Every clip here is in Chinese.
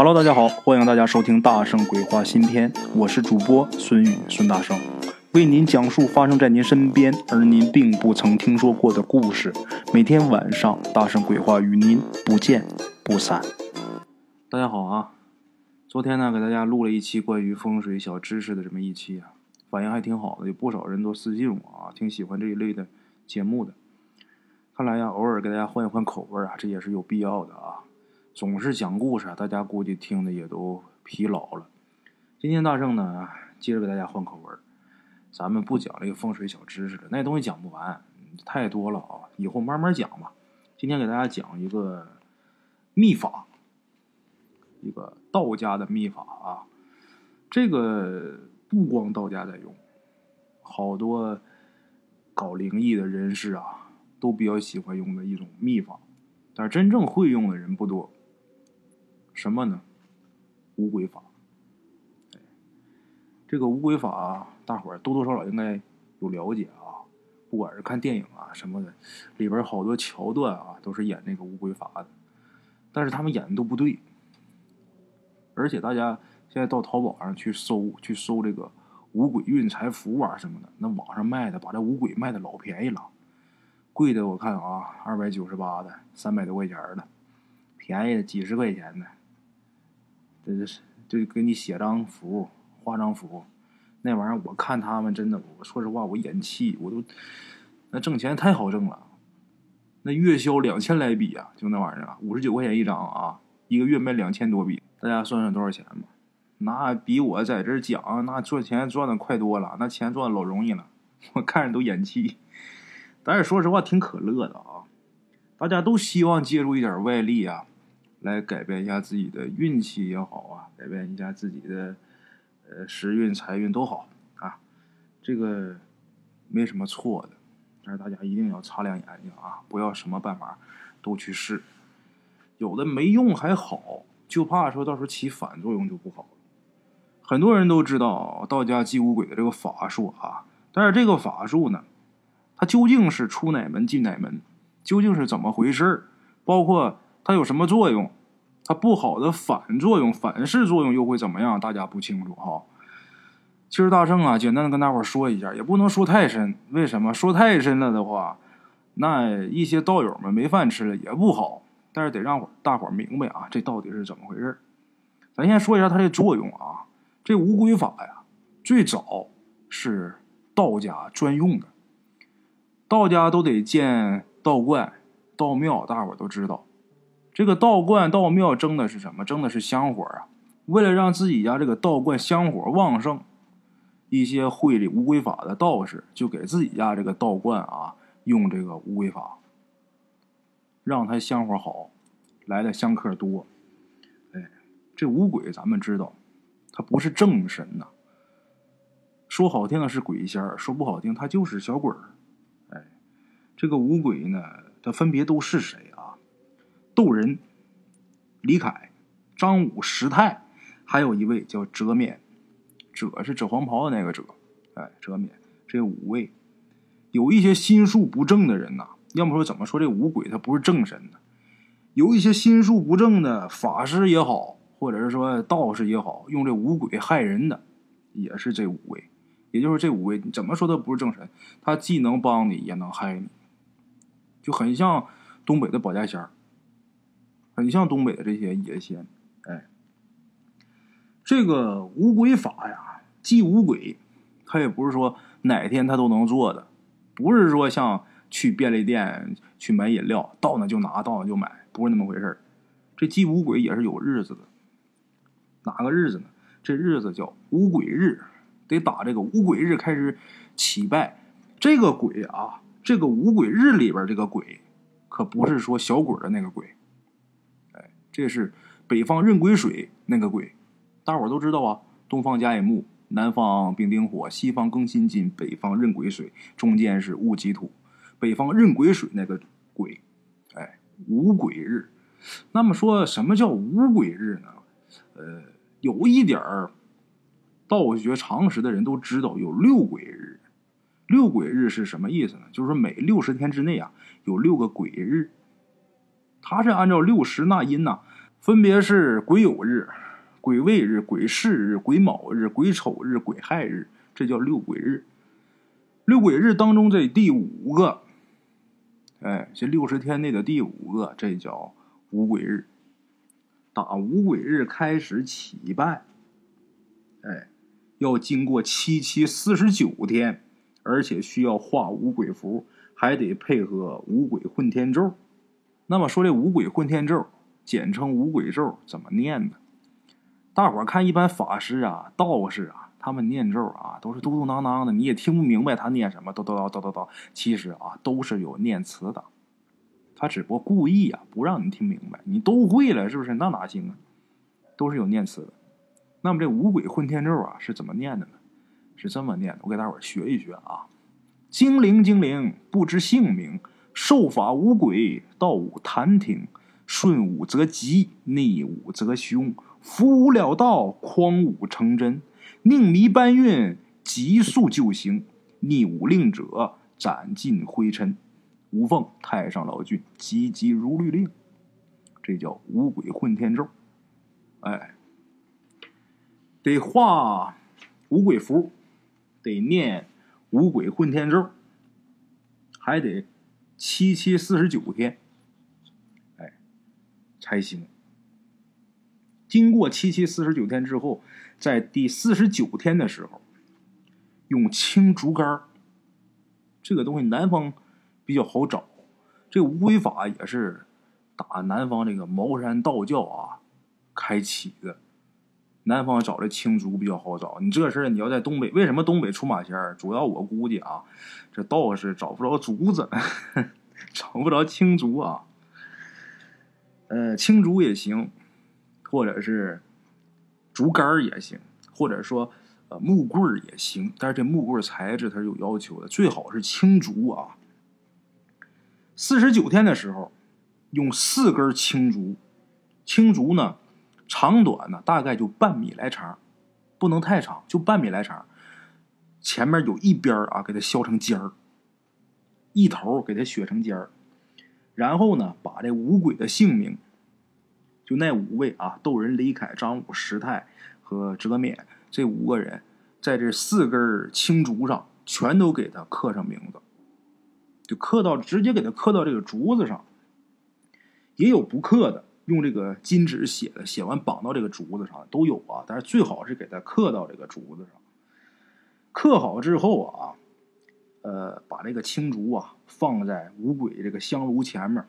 Hello，大家好，欢迎大家收听《大圣鬼话》新篇，我是主播孙宇，孙大圣为您讲述发生在您身边而您并不曾听说过的故事。每天晚上，《大圣鬼话》与您不见不散。大家好啊，昨天呢，给大家录了一期关于风水小知识的这么一期啊，反应还挺好的，有不少人都私信我啊，挺喜欢这一类的节目的。看来呀，偶尔给大家换一换口味啊，这也是有必要的啊。总是讲故事，大家估计听的也都疲劳了。今天大圣呢，接着给大家换口味儿，咱们不讲这个风水小知识了，那东西讲不完，太多了啊，以后慢慢讲吧。今天给大家讲一个秘法，一个道家的秘法啊。这个不光道家在用，好多搞灵异的人士啊，都比较喜欢用的一种秘法，但是真正会用的人不多。什么呢？五鬼法。这个五鬼法，大伙儿多多少少应该有了解啊。不管是看电影啊什么的，里边好多桥段啊，都是演那个五鬼法的。但是他们演的都不对。而且大家现在到淘宝上去搜，去搜这个五鬼运财符啊什么的，那网上卖的把这五鬼卖的老便宜了，贵的我看啊，二百九十八的，三百多块钱的，便宜的几十块钱的。这是就给你写张符、画张符，那玩意儿我看他们真的，我说实话我眼气，我都那挣钱太好挣了，那月销两千来笔啊，就那玩意儿啊，五十九块钱一张啊，一个月卖两千多笔，大家算算多少钱吧？那比我在这儿讲那赚钱赚的快多了，那钱赚的老容易了，我看着都眼气。但是说实话挺可乐的啊，大家都希望借助一点外力啊。来改变一下自己的运气也好啊，改变一下自己的呃时运财运都好啊，这个没什么错的，但是大家一定要擦亮眼睛啊，不要什么办法都去试，有的没用还好，就怕说到时候起反作用就不好了。很多人都知道道家祭五鬼的这个法术啊，但是这个法术呢，它究竟是出哪门进哪门，究竟是怎么回事包括。它有什么作用？它不好的反作用、反噬作用又会怎么样？大家不清楚哈。其实大圣啊，简单的跟大伙说一下，也不能说太深。为什么说太深了的话，那一些道友们没饭吃了也不好。但是得让大伙明白啊，这到底是怎么回事咱先说一下它的作用啊。这五鬼法呀，最早是道家专用的，道家都得建道观、道庙，大伙都知道。这个道观、道庙争的是什么？争的是香火啊！为了让自己家这个道观香火旺盛，一些会这五鬼法的道士就给自己家这个道观啊用这个乌鬼法，让他香火好，来的香客多。哎，这五鬼咱们知道，他不是正神呐。说好听的是鬼仙儿，说不好听他就是小鬼儿。哎，这个五鬼呢，他分别都是谁？窦仁、李凯、张武、石泰，还有一位叫折冕，折是折黄袍的那个折，哎，折冕这五位，有一些心术不正的人呐，要么说怎么说这五鬼他不是正神呢？有一些心术不正的法师也好，或者是说道士也好，用这五鬼害人的，也是这五位，也就是这五位，怎么说他不是正神？他既能帮你，也能害你，就很像东北的保家仙儿。很像东北的这些野仙，哎，这个五鬼法呀，祭五鬼，他也不是说哪天他都能做的，不是说像去便利店去买饮料，到那就拿，到那就买，不是那么回事这祭五鬼也是有日子的，哪个日子呢？这日子叫五鬼日，得打这个五鬼日开始祈拜。这个鬼啊，这个五鬼日里边这个鬼，可不是说小鬼的那个鬼。这是北方壬癸水那个鬼，大伙都知道啊。东方甲乙木，南方丙丁火，西方庚辛金，北方壬癸水，中间是戊己土。北方壬癸水那个鬼，哎，五鬼日。那么说什么叫五鬼日呢？呃，有一点儿道学常识的人都知道，有六鬼日。六鬼日是什么意思呢？就是说每六十天之内啊，有六个鬼日。它是按照六十纳音呐。分别是癸酉日、癸未日、癸巳日、癸卯日、癸丑日、癸亥日，这叫六癸日。六癸日当中这第五个，哎，这六十天内的第五个，这叫五癸日。打五癸日开始起拜，哎，要经过七七四十九天，而且需要画五鬼符，还得配合五鬼混天咒。那么说这五鬼混天咒，简称五鬼咒，怎么念呢？大伙看，一般法师啊、道士啊，他们念咒啊，都是嘟嘟囔囔的，你也听不明白他念什么，叨叨叨叨叨叨。其实啊，都是有念词的。他只不过故意啊，不让你听明白。你都会了，是不是？那哪行啊？都是有念词的。那么这五鬼混天咒啊，是怎么念的呢？是这么念的，我给大伙学一学啊。精灵精灵，不知姓名，受法五鬼，道五谈听，顺五则吉，逆五则凶，福无了道，匡五成真，宁迷搬运，急速就行，逆五令者，斩尽灰尘。无凤太上老君，急急如律令，这叫五鬼混天咒。哎，得画五鬼符，得念五鬼混天咒，还得七七四十九天，才行。经过七七四十九天之后，在第四十九天的时候，用青竹竿这个东西南方。比较好找，这个五鬼法也是打南方这个茅山道教啊开启的。南方找这青竹比较好找，你这事儿你要在东北，为什么东北出马仙儿？主要我估计啊，这道士找不着竹子，找不着青竹啊。呃，青竹也行，或者是竹竿也行，或者说呃木棍也行，但是这木棍材质它是有要求的，最好是青竹啊。四十九天的时候，用四根青竹，青竹呢长短呢大概就半米来长，不能太长，就半米来长。前面有一边啊，给它削成尖儿，一头给它削成尖儿。然后呢，把这五鬼的姓名，就那五位啊，窦人、李凯、张武、石泰和哲勉这五个人，在这四根青竹上全都给他刻上名字。就刻到直接给他刻到这个竹子上，也有不刻的，用这个金纸写的，写完绑到这个竹子上都有啊。但是最好是给他刻到这个竹子上。刻好之后啊，呃，把这个青竹啊放在五鬼这个香炉前面，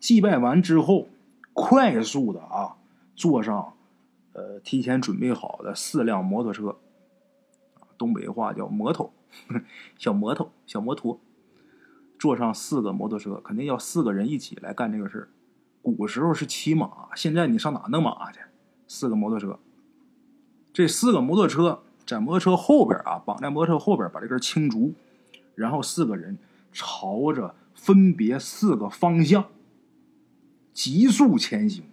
祭拜完之后，快速的啊坐上呃提前准备好的四辆摩托车，东北话叫摩托，小摩托，小摩托。坐上四个摩托车，肯定要四个人一起来干这个事。古时候是骑马，现在你上哪弄马去？四个摩托车，这四个摩托车在摩托车后边啊，绑在摩托车后边，把这根青竹，然后四个人朝着分别四个方向急速前行，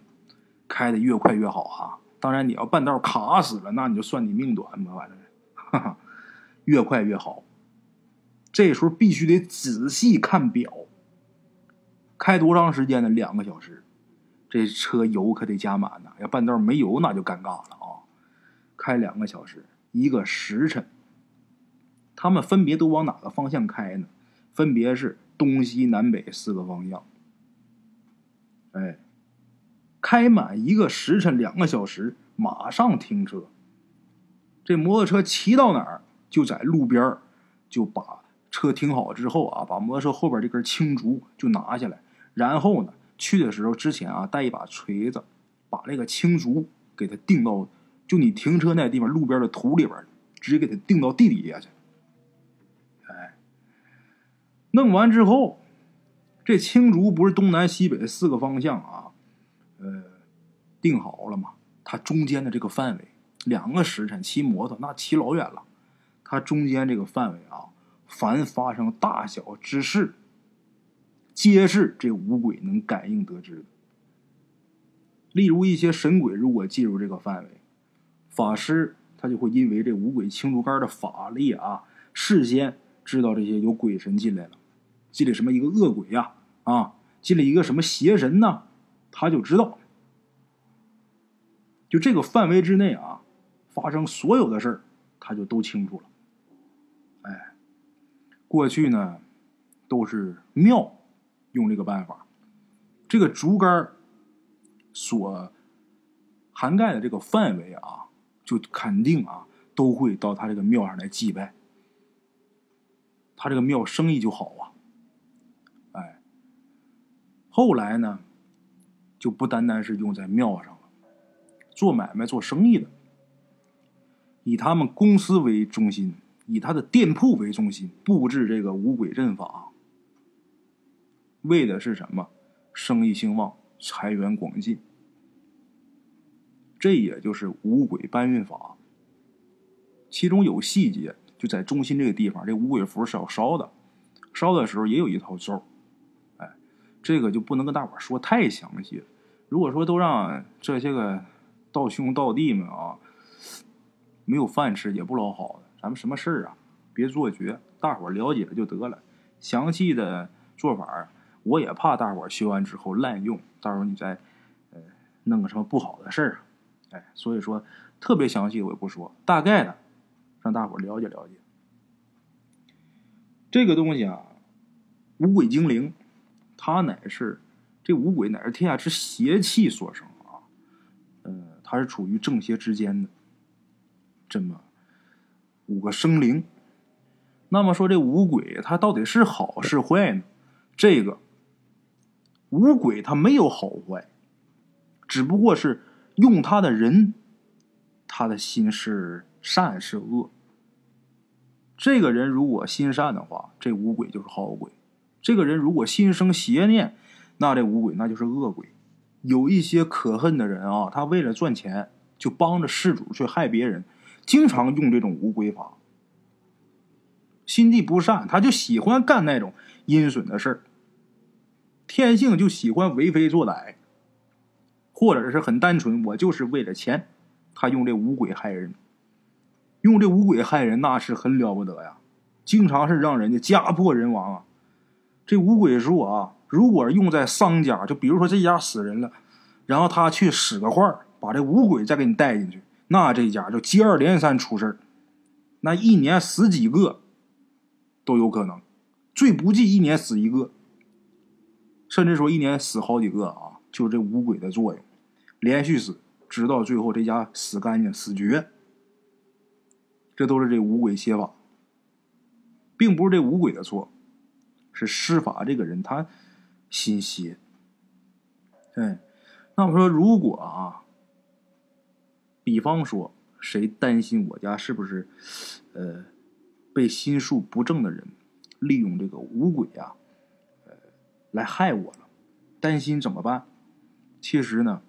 开的越快越好啊！当然，你要半道卡死了，那你就算你命短吧，反正，越快越好。这时候必须得仔细看表，开多长时间呢？两个小时，这车油可得加满呐。要半道没油，那就尴尬了啊！开两个小时，一个时辰。他们分别都往哪个方向开呢？分别是东西南北四个方向。哎，开满一个时辰，两个小时，马上停车。这摩托车骑到哪儿，就在路边就把。车停好之后啊，把摩托车后边这根青竹就拿下来，然后呢，去的时候之前啊带一把锤子，把那个青竹给它钉到，就你停车那地方路边的土里边，直接给它钉到地底下去。弄完之后，这青竹不是东南西北四个方向啊，呃，定好了嘛？它中间的这个范围，两个时辰骑摩托那骑老远了，它中间这个范围啊。凡发生大小之事，皆是这五鬼能感应得知的。例如一些神鬼如果进入这个范围，法师他就会因为这五鬼青竹竿的法力啊，事先知道这些有鬼神进来了，进了什么一个恶鬼呀，啊，进了一个什么邪神呢，他就知道。就这个范围之内啊，发生所有的事儿，他就都清楚了。哎，过去呢，都是庙用这个办法，这个竹竿所涵盖的这个范围啊，就肯定啊，都会到他这个庙上来祭拜，他这个庙生意就好啊。后来呢，就不单单是用在庙上了。做买卖、做生意的，以他们公司为中心，以他的店铺为中心，布置这个五鬼阵法，为的是什么？生意兴旺，财源广进。这也就是五鬼搬运法。其中有细节，就在中心这个地方，这五鬼符是要烧的，烧的时候也有一套咒。这个就不能跟大伙说太详细了。如果说都让这些个。道兄道弟们啊，没有饭吃也不老好的。咱们什么事儿啊，别做绝，大伙了解了就得了。详细的做法，我也怕大伙学完之后滥用，到时候你再呃弄个什么不好的事儿。哎，所以说特别详细我也不说，大概的让大伙了解了解。这个东西啊，五鬼精灵，他乃是这五鬼乃是天下之邪气所生。啊。呃，他是处于正邪之间的这么五个生灵。那么说这五鬼他到底是好是坏呢？这个五鬼他没有好坏，只不过是用他的人，他的心是善是恶。这个人如果心善的话，这五鬼就是好鬼；这个人如果心生邪念，那这五鬼那就是恶鬼。有一些可恨的人啊，他为了赚钱，就帮着事主去害别人，经常用这种五鬼法，心地不善，他就喜欢干那种阴损的事儿，天性就喜欢为非作歹，或者是很单纯，我就是为了钱，他用这五鬼害人，用这五鬼害人那是很了不得呀，经常是让人家家破人亡啊，这五鬼术啊。如果用在丧家，就比如说这家死人了，然后他去使个坏把这五鬼再给你带进去，那这家就接二连三出事儿那一年死几个都有可能，最不济一年死一个，甚至说一年死好几个啊！就这五鬼的作用，连续死，直到最后这家死干净、死绝，这都是这五鬼邪法，并不是这五鬼的错，是施法这个人他。心邪，哎，那我说，如果啊，比方说，谁担心我家是不是，呃，被心术不正的人利用这个五鬼啊，呃，来害我了，担心怎么办？其实呢，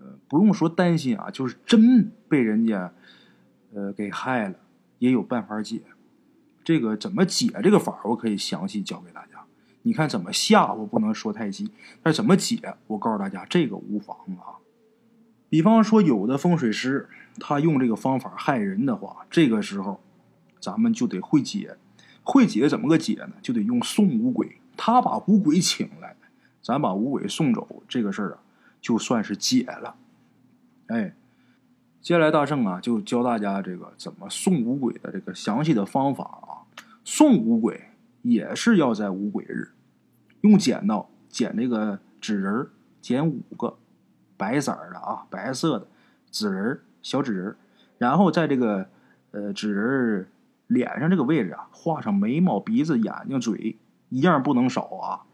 呃，不用说担心啊，就是真被人家，呃，给害了，也有办法解。这个怎么解这个法，我可以详细教给大家。你看怎么下，我不能说太细，但怎么解，我告诉大家，这个无妨啊。比方说，有的风水师他用这个方法害人的话，这个时候咱们就得会解。会解怎么个解呢？就得用送五鬼，他把五鬼请来，咱把五鬼送走，这个事儿啊，就算是解了。哎，接下来大圣啊，就教大家这个怎么送五鬼的这个详细的方法啊。送五鬼。也是要在五鬼日，用剪刀剪这个纸人剪五个白色的啊，白色的纸人小纸人然后在这个呃纸人脸上这个位置啊，画上眉毛、鼻子、眼睛、嘴，一样不能少啊。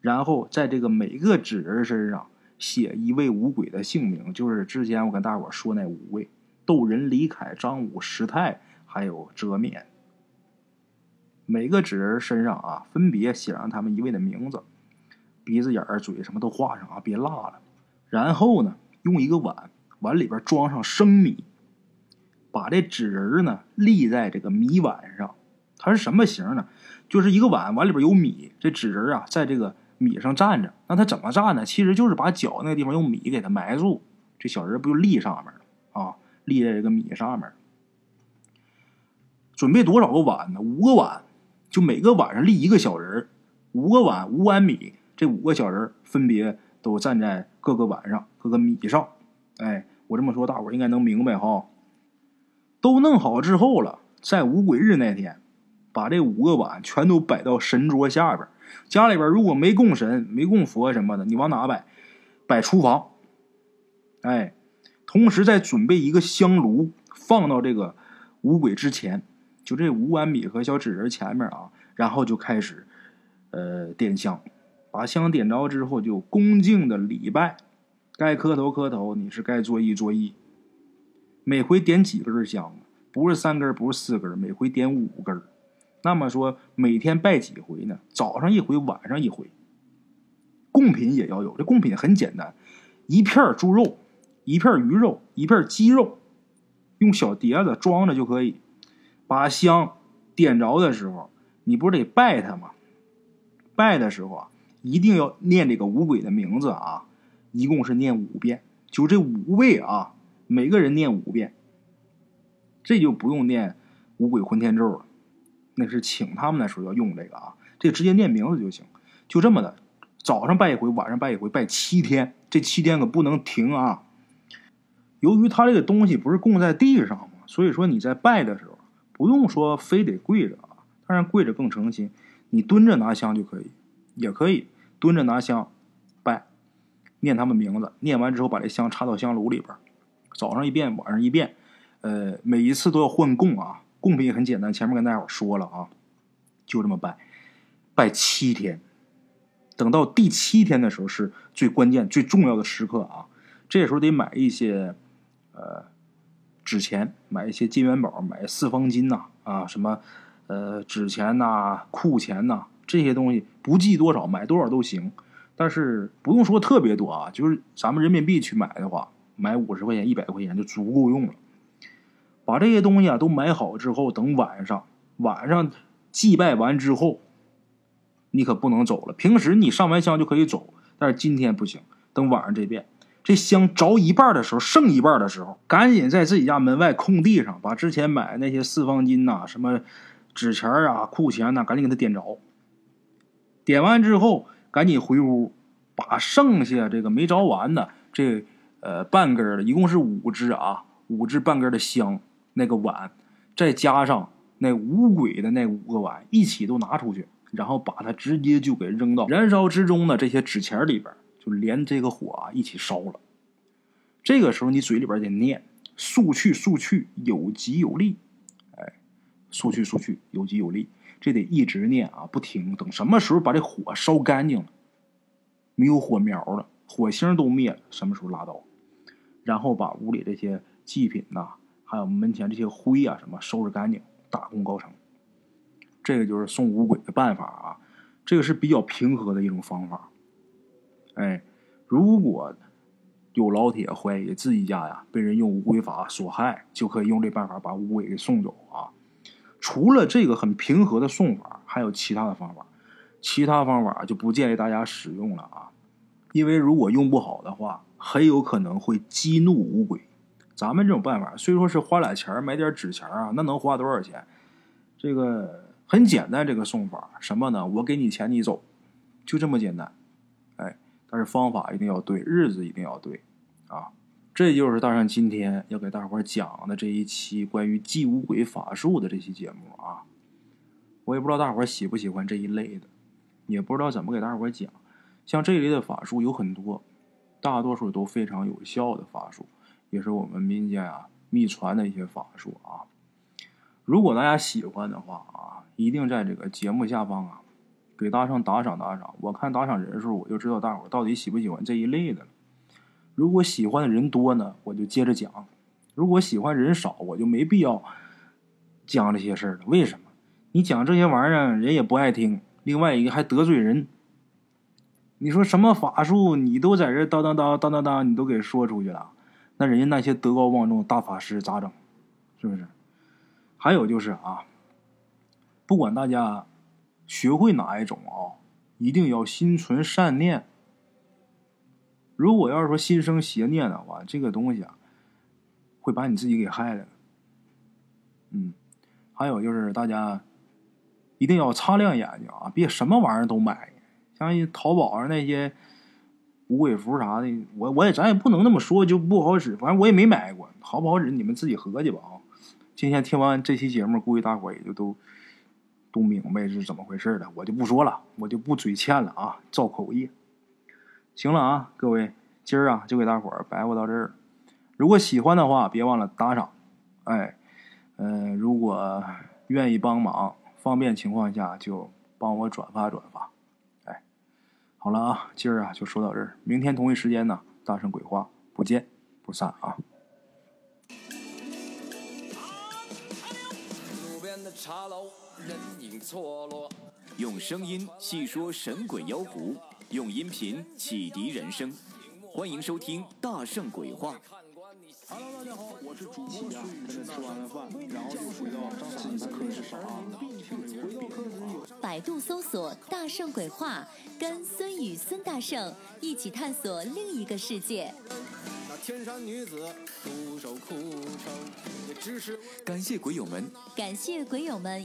然后在这个每个纸人身上写一位五鬼的姓名，就是之前我跟大伙说那五位：窦人、李凯、张武、石泰，还有遮面。每个纸人身上啊，分别写上他们一位的名字，鼻子眼儿、嘴什么都画上啊，别落了。然后呢，用一个碗，碗里边装上生米，把这纸人呢立在这个米碗上。它是什么形呢？就是一个碗，碗里边有米，这纸人啊在这个米上站着。那他怎么站呢？其实就是把脚那个地方用米给它埋住，这小人不就立上面了啊？立在这个米上面。准备多少个碗呢？五个碗。就每个碗上立一个小人五个碗五碗米，这五个小人分别都站在各个碗上、各个米上，哎，我这么说，大伙儿应该能明白哈。都弄好之后了，在五鬼日那天，把这五个碗全都摆到神桌下边。家里边如果没供神、没供佛什么的，你往哪摆？摆厨房。哎，同时再准备一个香炉，放到这个五鬼之前，就这五碗米和小纸人前面啊，然后就开始呃点香，把香点着之后，就恭敬的礼拜，该磕头磕头，你是该作揖作揖。每回点几根香？不是三根，不是四根，每回点五根。那么说，每天拜几回呢？早上一回，晚上一回。贡品也要有，这贡品很简单，一片猪肉。一片鱼肉，一片鸡肉，用小碟子装着就可以。把香点着的时候，你不是得拜他吗？拜的时候啊，一定要念这个五鬼的名字啊，一共是念五遍，就这五位啊，每个人念五遍。这就不用念五鬼混天咒了，那是请他们的时候要用这个啊，这直接念名字就行。就这么的，早上拜一回，晚上拜一回，拜七天，这七天可不能停啊。由于他这个东西不是供在地上嘛，所以说你在拜的时候不用说非得跪着啊，当然跪着更诚心。你蹲着拿香就可以，也可以蹲着拿香拜，念他们名字，念完之后把这香插到香炉里边，早上一遍，晚上一遍，呃，每一次都要换供啊。供品也很简单，前面跟大伙说了啊，就这么拜，拜七天，等到第七天的时候是最关键、最重要的时刻啊，这时候得买一些。呃，纸钱买一些金元宝，买四方金呐，啊，什么呃纸钱呐、库钱呐，这些东西不计多少，买多少都行。但是不用说特别多啊，就是咱们人民币去买的话，买五十块钱、一百块钱就足够用了。把这些东西啊都买好之后，等晚上晚上祭拜完之后，你可不能走了。平时你上完香就可以走，但是今天不行，等晚上这遍。这香着一半的时候，剩一半的时候，赶紧在自己家门外空地上，把之前买那些四方金呐、什么纸钱啊、库钱呐，赶紧给它点着。点完之后，赶紧回屋，把剩下这个没着完的这呃半根的，一共是五支啊，五支半根的香，那个碗，再加上那五鬼的那五个碗，一起都拿出去，然后把它直接就给扔到燃烧之中的这些纸钱里边。就连这个火啊一起烧了。这个时候你嘴里边得念“速去速去，有吉有利”，哎，“速去速去，有吉有利”，这得一直念啊，不停。等什么时候把这火烧干净了，没有火苗了，火星都灭了，什么时候拉倒？然后把屋里这些祭品呐，还有门前这些灰啊什么收拾干净，大功告成。这个就是送五鬼的办法啊，这个是比较平和的一种方法。哎，如果有老铁怀疑自己家呀被人用乌龟法所害，就可以用这办法把乌龟给送走啊。除了这个很平和的送法，还有其他的方法。其他方法就不建议大家使用了啊，因为如果用不好的话，很有可能会激怒乌龟。咱们这种办法虽说是花俩钱买点纸钱啊，那能花多少钱？这个很简单，这个送法什么呢？我给你钱，你走，就这么简单。但是方法一定要对，日子一定要对，啊，这就是大圣今天要给大伙讲的这一期关于祭五鬼法术的这期节目啊。我也不知道大伙喜不喜欢这一类的，也不知道怎么给大伙讲。像这一类的法术有很多，大多数都非常有效的法术，也是我们民间啊秘传的一些法术啊。如果大家喜欢的话啊，一定在这个节目下方啊。给大圣打赏打赏，我看打赏人数，我就知道大伙到底喜不喜欢这一类的。如果喜欢的人多呢，我就接着讲；如果喜欢人少，我就没必要讲这些事儿了。为什么？你讲这些玩意儿，人也不爱听。另外一个还得罪人。你说什么法术，你都在这当当当当当当，你都给说出去了，那人家那些德高望重大法师咋整？是不是？还有就是啊，不管大家。学会哪一种啊？一定要心存善念。如果要是说心生邪念的话，这个东西啊，会把你自己给害了。嗯，还有就是大家一定要擦亮眼睛啊，别什么玩意儿都买。像淘宝上那些五鬼符啥的，我我也咱也不能那么说就不好使，反正我也没买过，好不好使你们自己合计吧啊！今天听完这期节目，估计大伙也就都不明白是怎么回事的，我就不说了，我就不嘴欠了啊，造口业。行了啊，各位，今儿啊就给大伙儿白话到这儿。如果喜欢的话，别忘了打赏。哎，嗯，如果愿意帮忙，方便情况下就帮我转发转发。哎，好了啊，今儿啊就说到这儿，明天同一时间呢，大圣鬼话不见不散啊。路边的茶楼，人影错落。用声音细说神鬼妖狐，用音频启迪人生。欢迎收听《大圣鬼话》。Hello，大家好，我是主播孙宇，吃完了饭，然后就回到自己的课室上啊，回到课室有。百度搜索“大圣鬼话”，跟孙宇、孙大圣一起探索另一个世界。那天山女子独守枯城，也只是感谢鬼友们，感谢鬼友们，